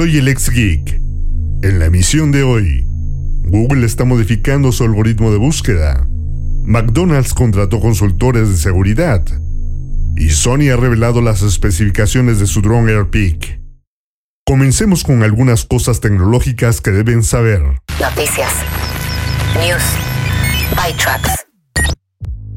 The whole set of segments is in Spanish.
Soy el ex geek. En la emisión de hoy, Google está modificando su algoritmo de búsqueda. McDonald's contrató consultores de seguridad. Y Sony ha revelado las especificaciones de su drone AirPic. Comencemos con algunas cosas tecnológicas que deben saber. Noticias. News. ByTrax.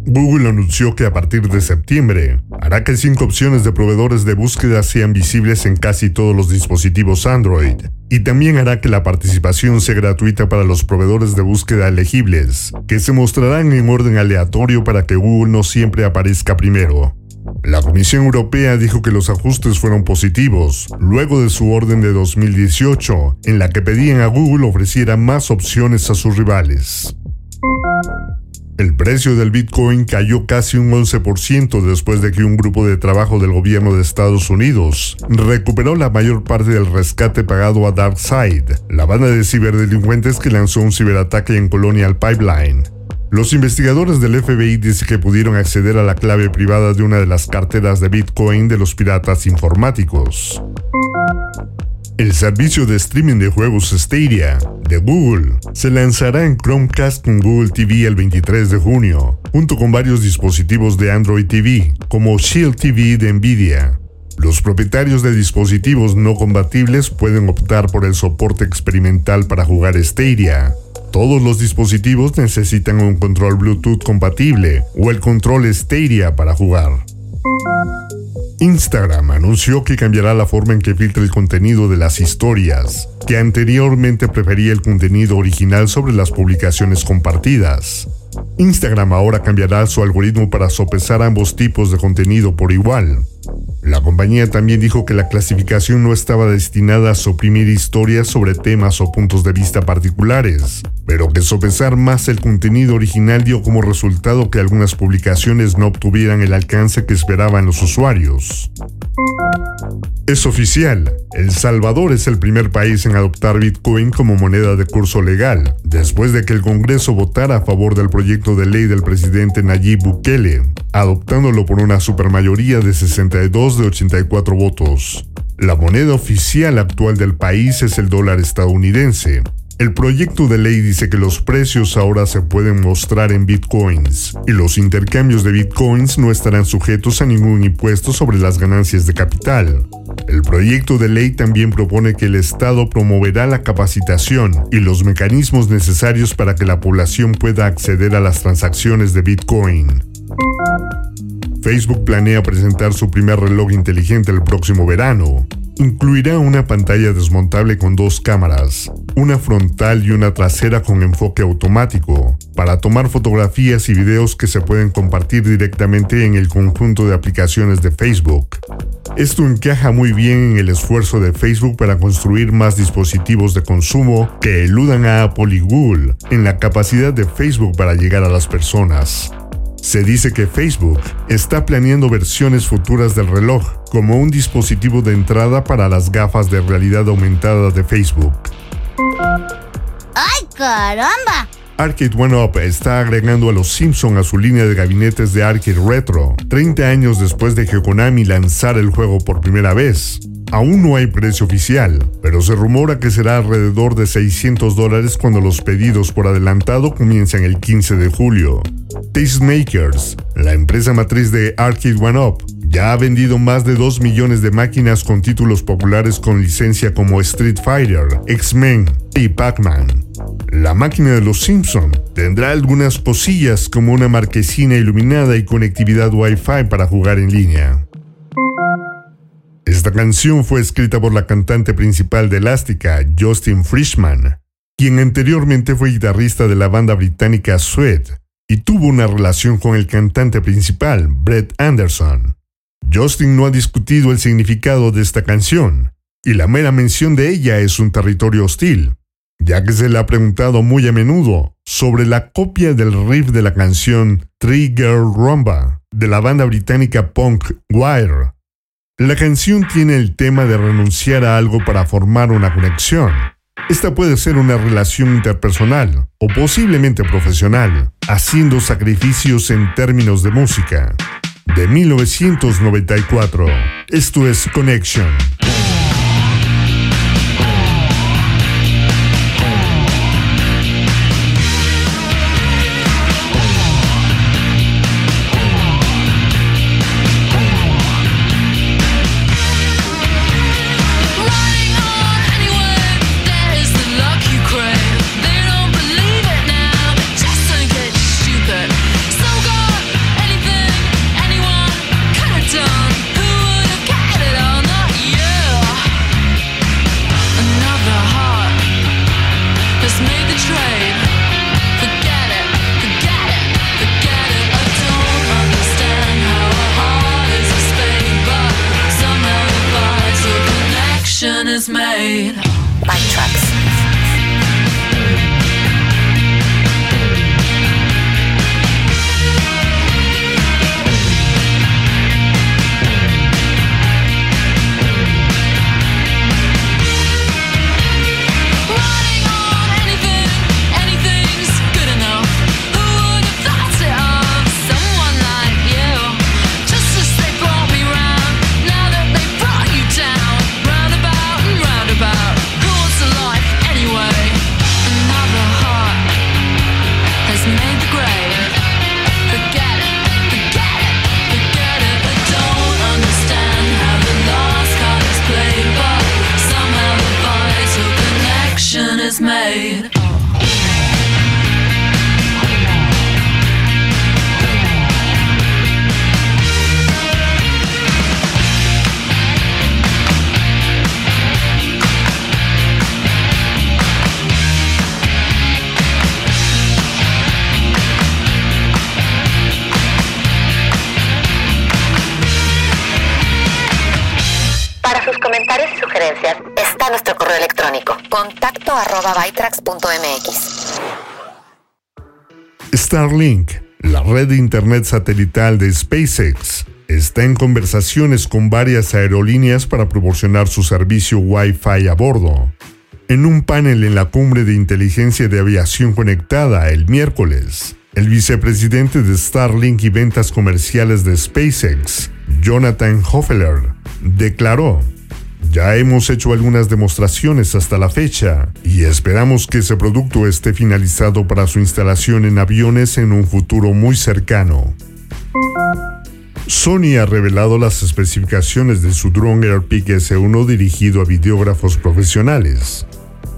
Google anunció que a partir de septiembre hará que cinco opciones de proveedores de búsqueda sean visibles en casi todos los dispositivos Android, y también hará que la participación sea gratuita para los proveedores de búsqueda elegibles, que se mostrarán en orden aleatorio para que Google no siempre aparezca primero. La Comisión Europea dijo que los ajustes fueron positivos, luego de su orden de 2018, en la que pedían a Google ofreciera más opciones a sus rivales. El precio del Bitcoin cayó casi un 11% después de que un grupo de trabajo del gobierno de Estados Unidos recuperó la mayor parte del rescate pagado a DarkSide, la banda de ciberdelincuentes que lanzó un ciberataque en Colonial Pipeline. Los investigadores del FBI dicen que pudieron acceder a la clave privada de una de las carteras de Bitcoin de los piratas informáticos. El servicio de streaming de juegos Stadia de Google se lanzará en Chromecast con Google TV el 23 de junio, junto con varios dispositivos de Android TV, como Shield TV de Nvidia. Los propietarios de dispositivos no compatibles pueden optar por el soporte experimental para jugar Stadia. Todos los dispositivos necesitan un control Bluetooth compatible o el control Stadia para jugar. Instagram anunció que cambiará la forma en que filtra el contenido de las historias, que anteriormente prefería el contenido original sobre las publicaciones compartidas. Instagram ahora cambiará su algoritmo para sopesar ambos tipos de contenido por igual. La compañía también dijo que la clasificación no estaba destinada a suprimir historias sobre temas o puntos de vista particulares, pero que sopesar más el contenido original dio como resultado que algunas publicaciones no obtuvieran el alcance que esperaban los usuarios. Es oficial, El Salvador es el primer país en adoptar Bitcoin como moneda de curso legal, después de que el Congreso votara a favor del proyecto de ley del presidente Nayib Bukele, adoptándolo por una supermayoría de 62 de 84 votos. La moneda oficial actual del país es el dólar estadounidense, el proyecto de ley dice que los precios ahora se pueden mostrar en bitcoins y los intercambios de bitcoins no estarán sujetos a ningún impuesto sobre las ganancias de capital. El proyecto de ley también propone que el Estado promoverá la capacitación y los mecanismos necesarios para que la población pueda acceder a las transacciones de bitcoin. Facebook planea presentar su primer reloj inteligente el próximo verano. Incluirá una pantalla desmontable con dos cámaras, una frontal y una trasera con enfoque automático, para tomar fotografías y videos que se pueden compartir directamente en el conjunto de aplicaciones de Facebook. Esto encaja muy bien en el esfuerzo de Facebook para construir más dispositivos de consumo que eludan a Apple y Google en la capacidad de Facebook para llegar a las personas. Se dice que Facebook está planeando versiones futuras del reloj como un dispositivo de entrada para las gafas de realidad aumentada de Facebook. ¡Ay, caramba! Arcade One Up está agregando a los Simpson a su línea de gabinetes de arcade retro, 30 años después de que Konami lanzara el juego por primera vez. Aún no hay precio oficial, pero se rumora que será alrededor de 600 dólares cuando los pedidos por adelantado comiencen el 15 de julio. Tastemakers, la empresa matriz de Arcade One Up, ya ha vendido más de 2 millones de máquinas con títulos populares con licencia como Street Fighter, X-Men y Pac-Man. La máquina de los Simpson tendrá algunas cosillas como una marquesina iluminada y conectividad Wi-Fi para jugar en línea. Esta canción fue escrita por la cantante principal de Elástica, Justin Frischman, quien anteriormente fue guitarrista de la banda británica Sweat y tuvo una relación con el cantante principal, Brett Anderson. Justin no ha discutido el significado de esta canción, y la mera mención de ella es un territorio hostil, ya que se le ha preguntado muy a menudo sobre la copia del riff de la canción Trigger Rumba de la banda británica punk Wire. La canción tiene el tema de renunciar a algo para formar una conexión. Esta puede ser una relación interpersonal o posiblemente profesional, haciendo sacrificios en términos de música. De 1994, esto es Connection. Está nuestro correo electrónico contacto arroba Starlink, la red de internet satelital de SpaceX, está en conversaciones con varias aerolíneas para proporcionar su servicio Wi-Fi a bordo. En un panel en la cumbre de inteligencia de aviación conectada el miércoles, el vicepresidente de Starlink y ventas comerciales de SpaceX, Jonathan Hofeller, declaró ya hemos hecho algunas demostraciones hasta la fecha y esperamos que ese producto esté finalizado para su instalación en aviones en un futuro muy cercano. Sony ha revelado las especificaciones de su drone AirPic S1 dirigido a videógrafos profesionales.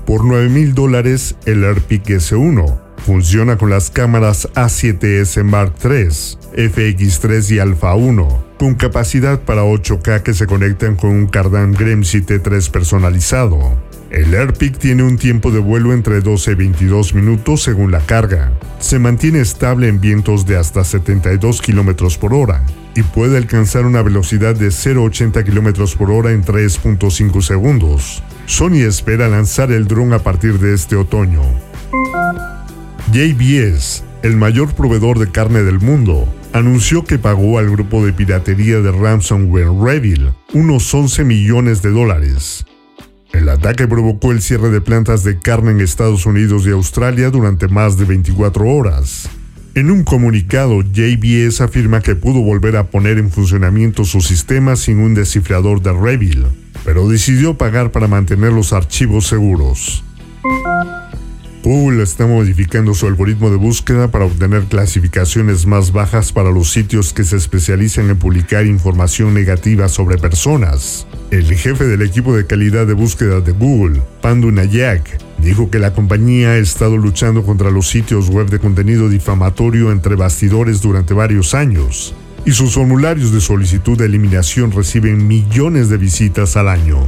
Por 9 mil dólares, el AirPic S1 funciona con las cámaras A7S Mark III, FX3 y Alpha 1 con capacidad para 8K que se conectan con un Cardan Gremsy T3 personalizado. El AirPic tiene un tiempo de vuelo entre 12 y 22 minutos según la carga. Se mantiene estable en vientos de hasta 72 km por hora y puede alcanzar una velocidad de 0,80 km por hora en 3.5 segundos. Sony espera lanzar el dron a partir de este otoño. JBS, el mayor proveedor de carne del mundo, anunció que pagó al grupo de piratería de ransomware Revil unos 11 millones de dólares. El ataque provocó el cierre de plantas de carne en Estados Unidos y Australia durante más de 24 horas. En un comunicado, JBS afirma que pudo volver a poner en funcionamiento su sistema sin un descifrador de Revil, pero decidió pagar para mantener los archivos seguros. Google está modificando su algoritmo de búsqueda para obtener clasificaciones más bajas para los sitios que se especializan en publicar información negativa sobre personas. El jefe del equipo de calidad de búsqueda de Google, Pandu Nayak, dijo que la compañía ha estado luchando contra los sitios web de contenido difamatorio entre bastidores durante varios años, y sus formularios de solicitud de eliminación reciben millones de visitas al año.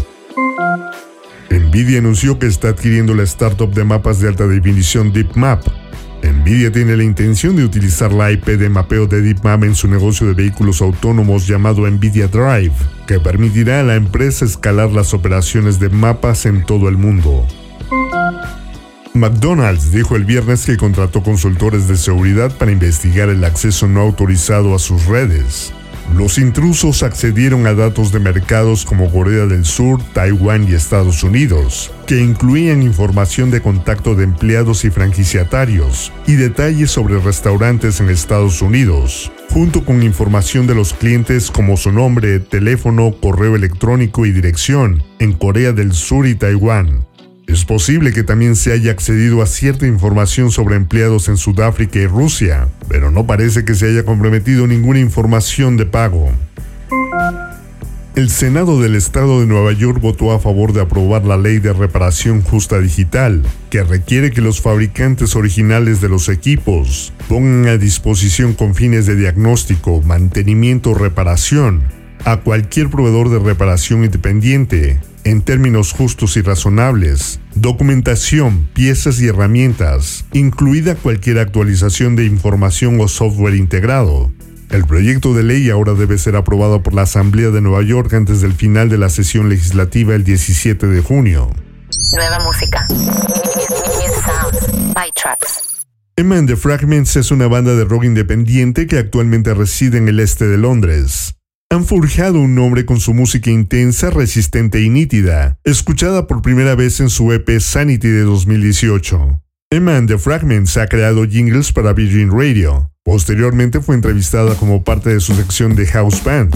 Nvidia anunció que está adquiriendo la startup de mapas de alta definición DeepMap. Nvidia tiene la intención de utilizar la IP de mapeo de DeepMap en su negocio de vehículos autónomos llamado Nvidia Drive, que permitirá a la empresa escalar las operaciones de mapas en todo el mundo. McDonald's dijo el viernes que contrató consultores de seguridad para investigar el acceso no autorizado a sus redes. Los intrusos accedieron a datos de mercados como Corea del Sur, Taiwán y Estados Unidos, que incluían información de contacto de empleados y franquiciatarios y detalles sobre restaurantes en Estados Unidos, junto con información de los clientes como su nombre, teléfono, correo electrónico y dirección en Corea del Sur y Taiwán. Es posible que también se haya accedido a cierta información sobre empleados en Sudáfrica y Rusia, pero no parece que se haya comprometido ninguna información de pago. El Senado del Estado de Nueva York votó a favor de aprobar la ley de reparación justa digital, que requiere que los fabricantes originales de los equipos pongan a disposición con fines de diagnóstico, mantenimiento o reparación a cualquier proveedor de reparación independiente, en términos justos y razonables, documentación, piezas y herramientas, incluida cualquier actualización de información o software integrado. El proyecto de ley ahora debe ser aprobado por la Asamblea de Nueva York antes del final de la sesión legislativa el 17 de junio. Nueva música. Emma and the Fragments es una banda de rock independiente que actualmente reside en el este de Londres han forjado un nombre con su música intensa, resistente y nítida, escuchada por primera vez en su EP Sanity de 2018. Emma and the Fragments ha creado jingles para Virgin Radio. Posteriormente fue entrevistada como parte de su sección de House Band.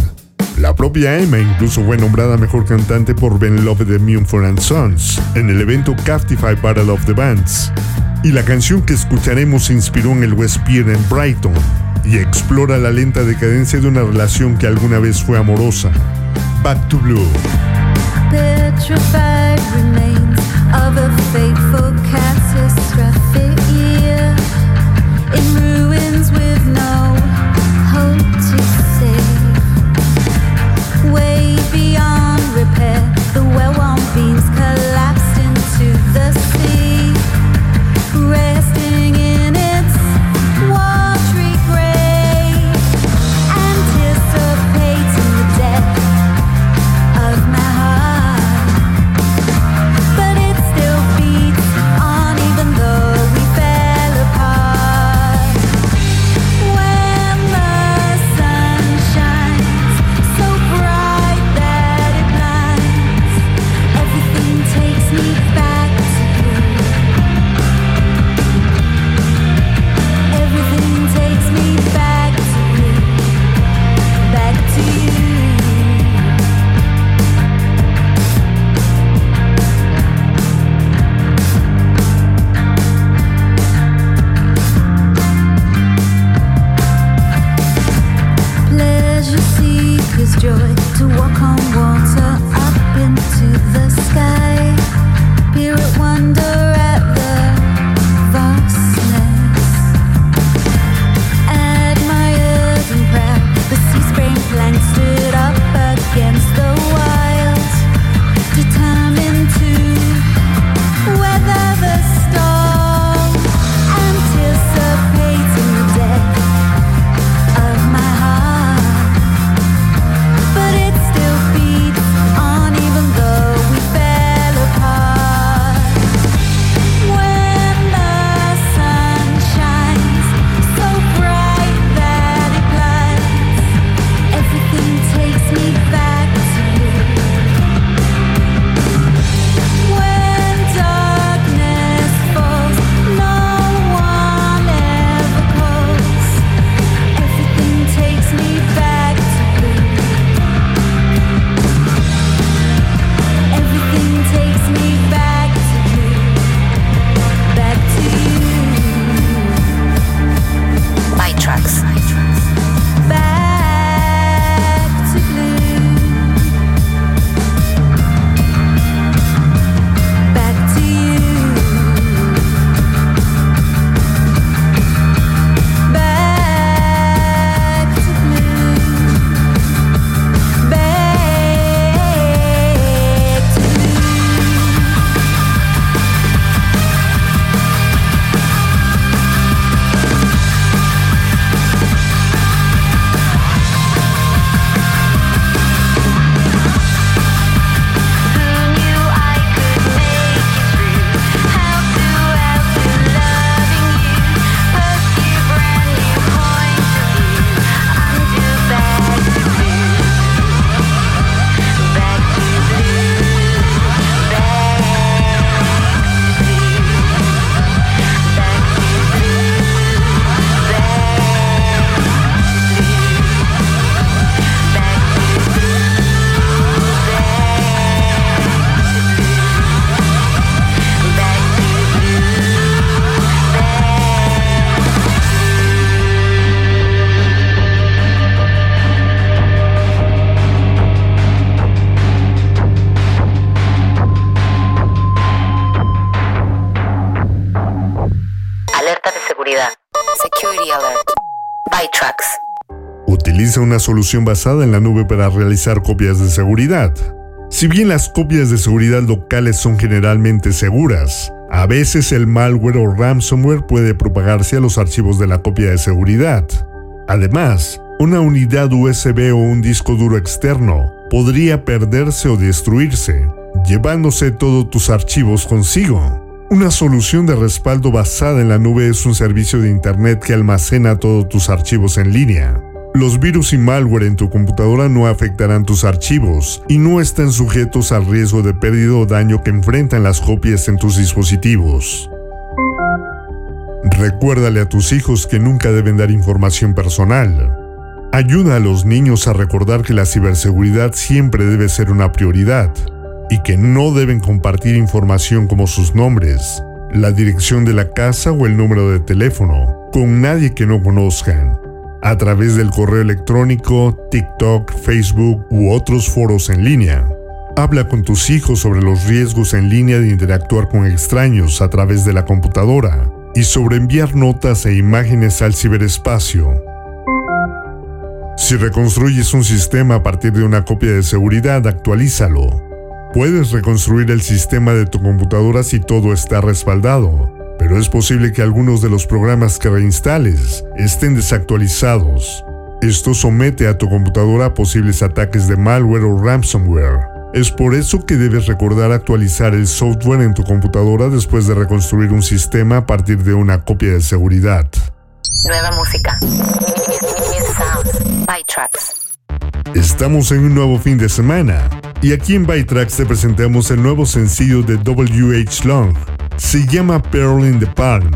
La propia Emma incluso fue nombrada mejor cantante por Ben Love de Mumford Sons en el evento Captify Battle of the Bands. Y la canción que escucharemos se inspiró en el West Pier en Brighton, y explora la lenta decadencia de una relación que alguna vez fue amorosa. Back to Blue. well-worn Utiliza una solución basada en la nube para realizar copias de seguridad. Si bien las copias de seguridad locales son generalmente seguras, a veces el malware o ransomware puede propagarse a los archivos de la copia de seguridad. Además, una unidad USB o un disco duro externo podría perderse o destruirse, llevándose todos tus archivos consigo. Una solución de respaldo basada en la nube es un servicio de Internet que almacena todos tus archivos en línea. Los virus y malware en tu computadora no afectarán tus archivos y no están sujetos al riesgo de pérdida o daño que enfrentan las copias en tus dispositivos. Recuérdale a tus hijos que nunca deben dar información personal. Ayuda a los niños a recordar que la ciberseguridad siempre debe ser una prioridad y que no deben compartir información como sus nombres, la dirección de la casa o el número de teléfono con nadie que no conozcan, a través del correo electrónico, TikTok, Facebook u otros foros en línea. Habla con tus hijos sobre los riesgos en línea de interactuar con extraños a través de la computadora y sobre enviar notas e imágenes al ciberespacio. Si reconstruyes un sistema a partir de una copia de seguridad, actualízalo Puedes reconstruir el sistema de tu computadora si todo está respaldado, pero es posible que algunos de los programas que reinstales estén desactualizados. Esto somete a tu computadora a posibles ataques de malware o ransomware. Es por eso que debes recordar actualizar el software en tu computadora después de reconstruir un sistema a partir de una copia de seguridad. Nueva música. Estamos en un nuevo fin de semana y aquí en Bytrax te presentamos el nuevo sencillo de WH Long. Se llama Pearl in the Palm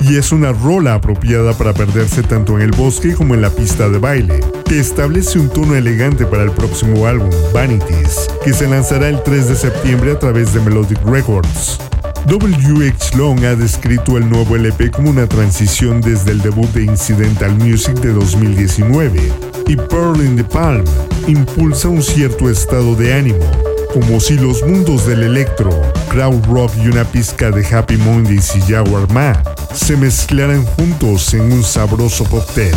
y es una rola apropiada para perderse tanto en el bosque como en la pista de baile, que establece un tono elegante para el próximo álbum, Vanities, que se lanzará el 3 de septiembre a través de Melodic Records. WH Long ha descrito el nuevo LP como una transición desde el debut de Incidental Music de 2019 y Pearl in the Palm impulsa un cierto estado de ánimo, como si los mundos del electro, crowd rock y una pizca de Happy Mondays y Jaguar Ma se mezclaran juntos en un sabroso cóctel.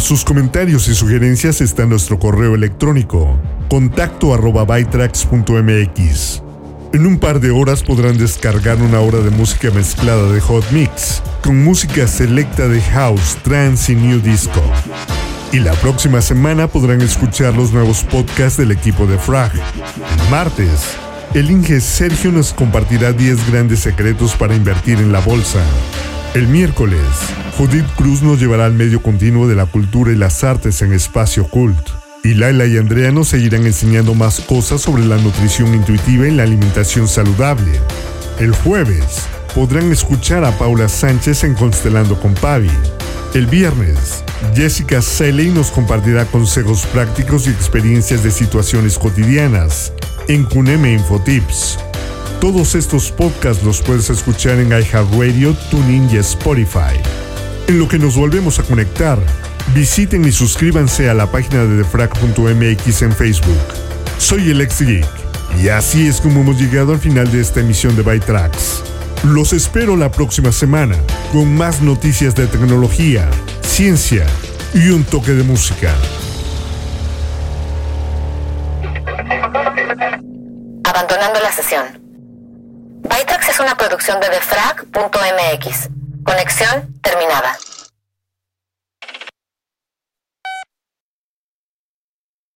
Sus comentarios y sugerencias está nuestro correo electrónico contacto arroba bytrax.mx. En un par de horas podrán descargar una hora de música mezclada de Hot Mix, con música selecta de house, trance y new disco. Y la próxima semana podrán escuchar los nuevos podcasts del equipo de Frag. El martes, el Inge Sergio nos compartirá 10 grandes secretos para invertir en la bolsa. El miércoles, Judith Cruz nos llevará al medio continuo de la cultura y las artes en Espacio Cult. Y Laila y Andrea nos seguirán enseñando más cosas sobre la nutrición intuitiva y la alimentación saludable. El jueves, podrán escuchar a Paula Sánchez en Constelando con Pavi. El viernes, Jessica Seley nos compartirá consejos prácticos y experiencias de situaciones cotidianas en Cuneme Infotips. Todos estos podcasts los puedes escuchar en iHeartRadio, TuneIn y Spotify. En lo que nos volvemos a conectar, visiten y suscríbanse a la página de defrag.mx en Facebook. Soy el ex geek y así es como hemos llegado al final de esta emisión de Bytrax. Los espero la próxima semana con más noticias de tecnología, ciencia y un toque de música. Abandonando la sesión. Es una producción de defrag.mx. Conexión terminada.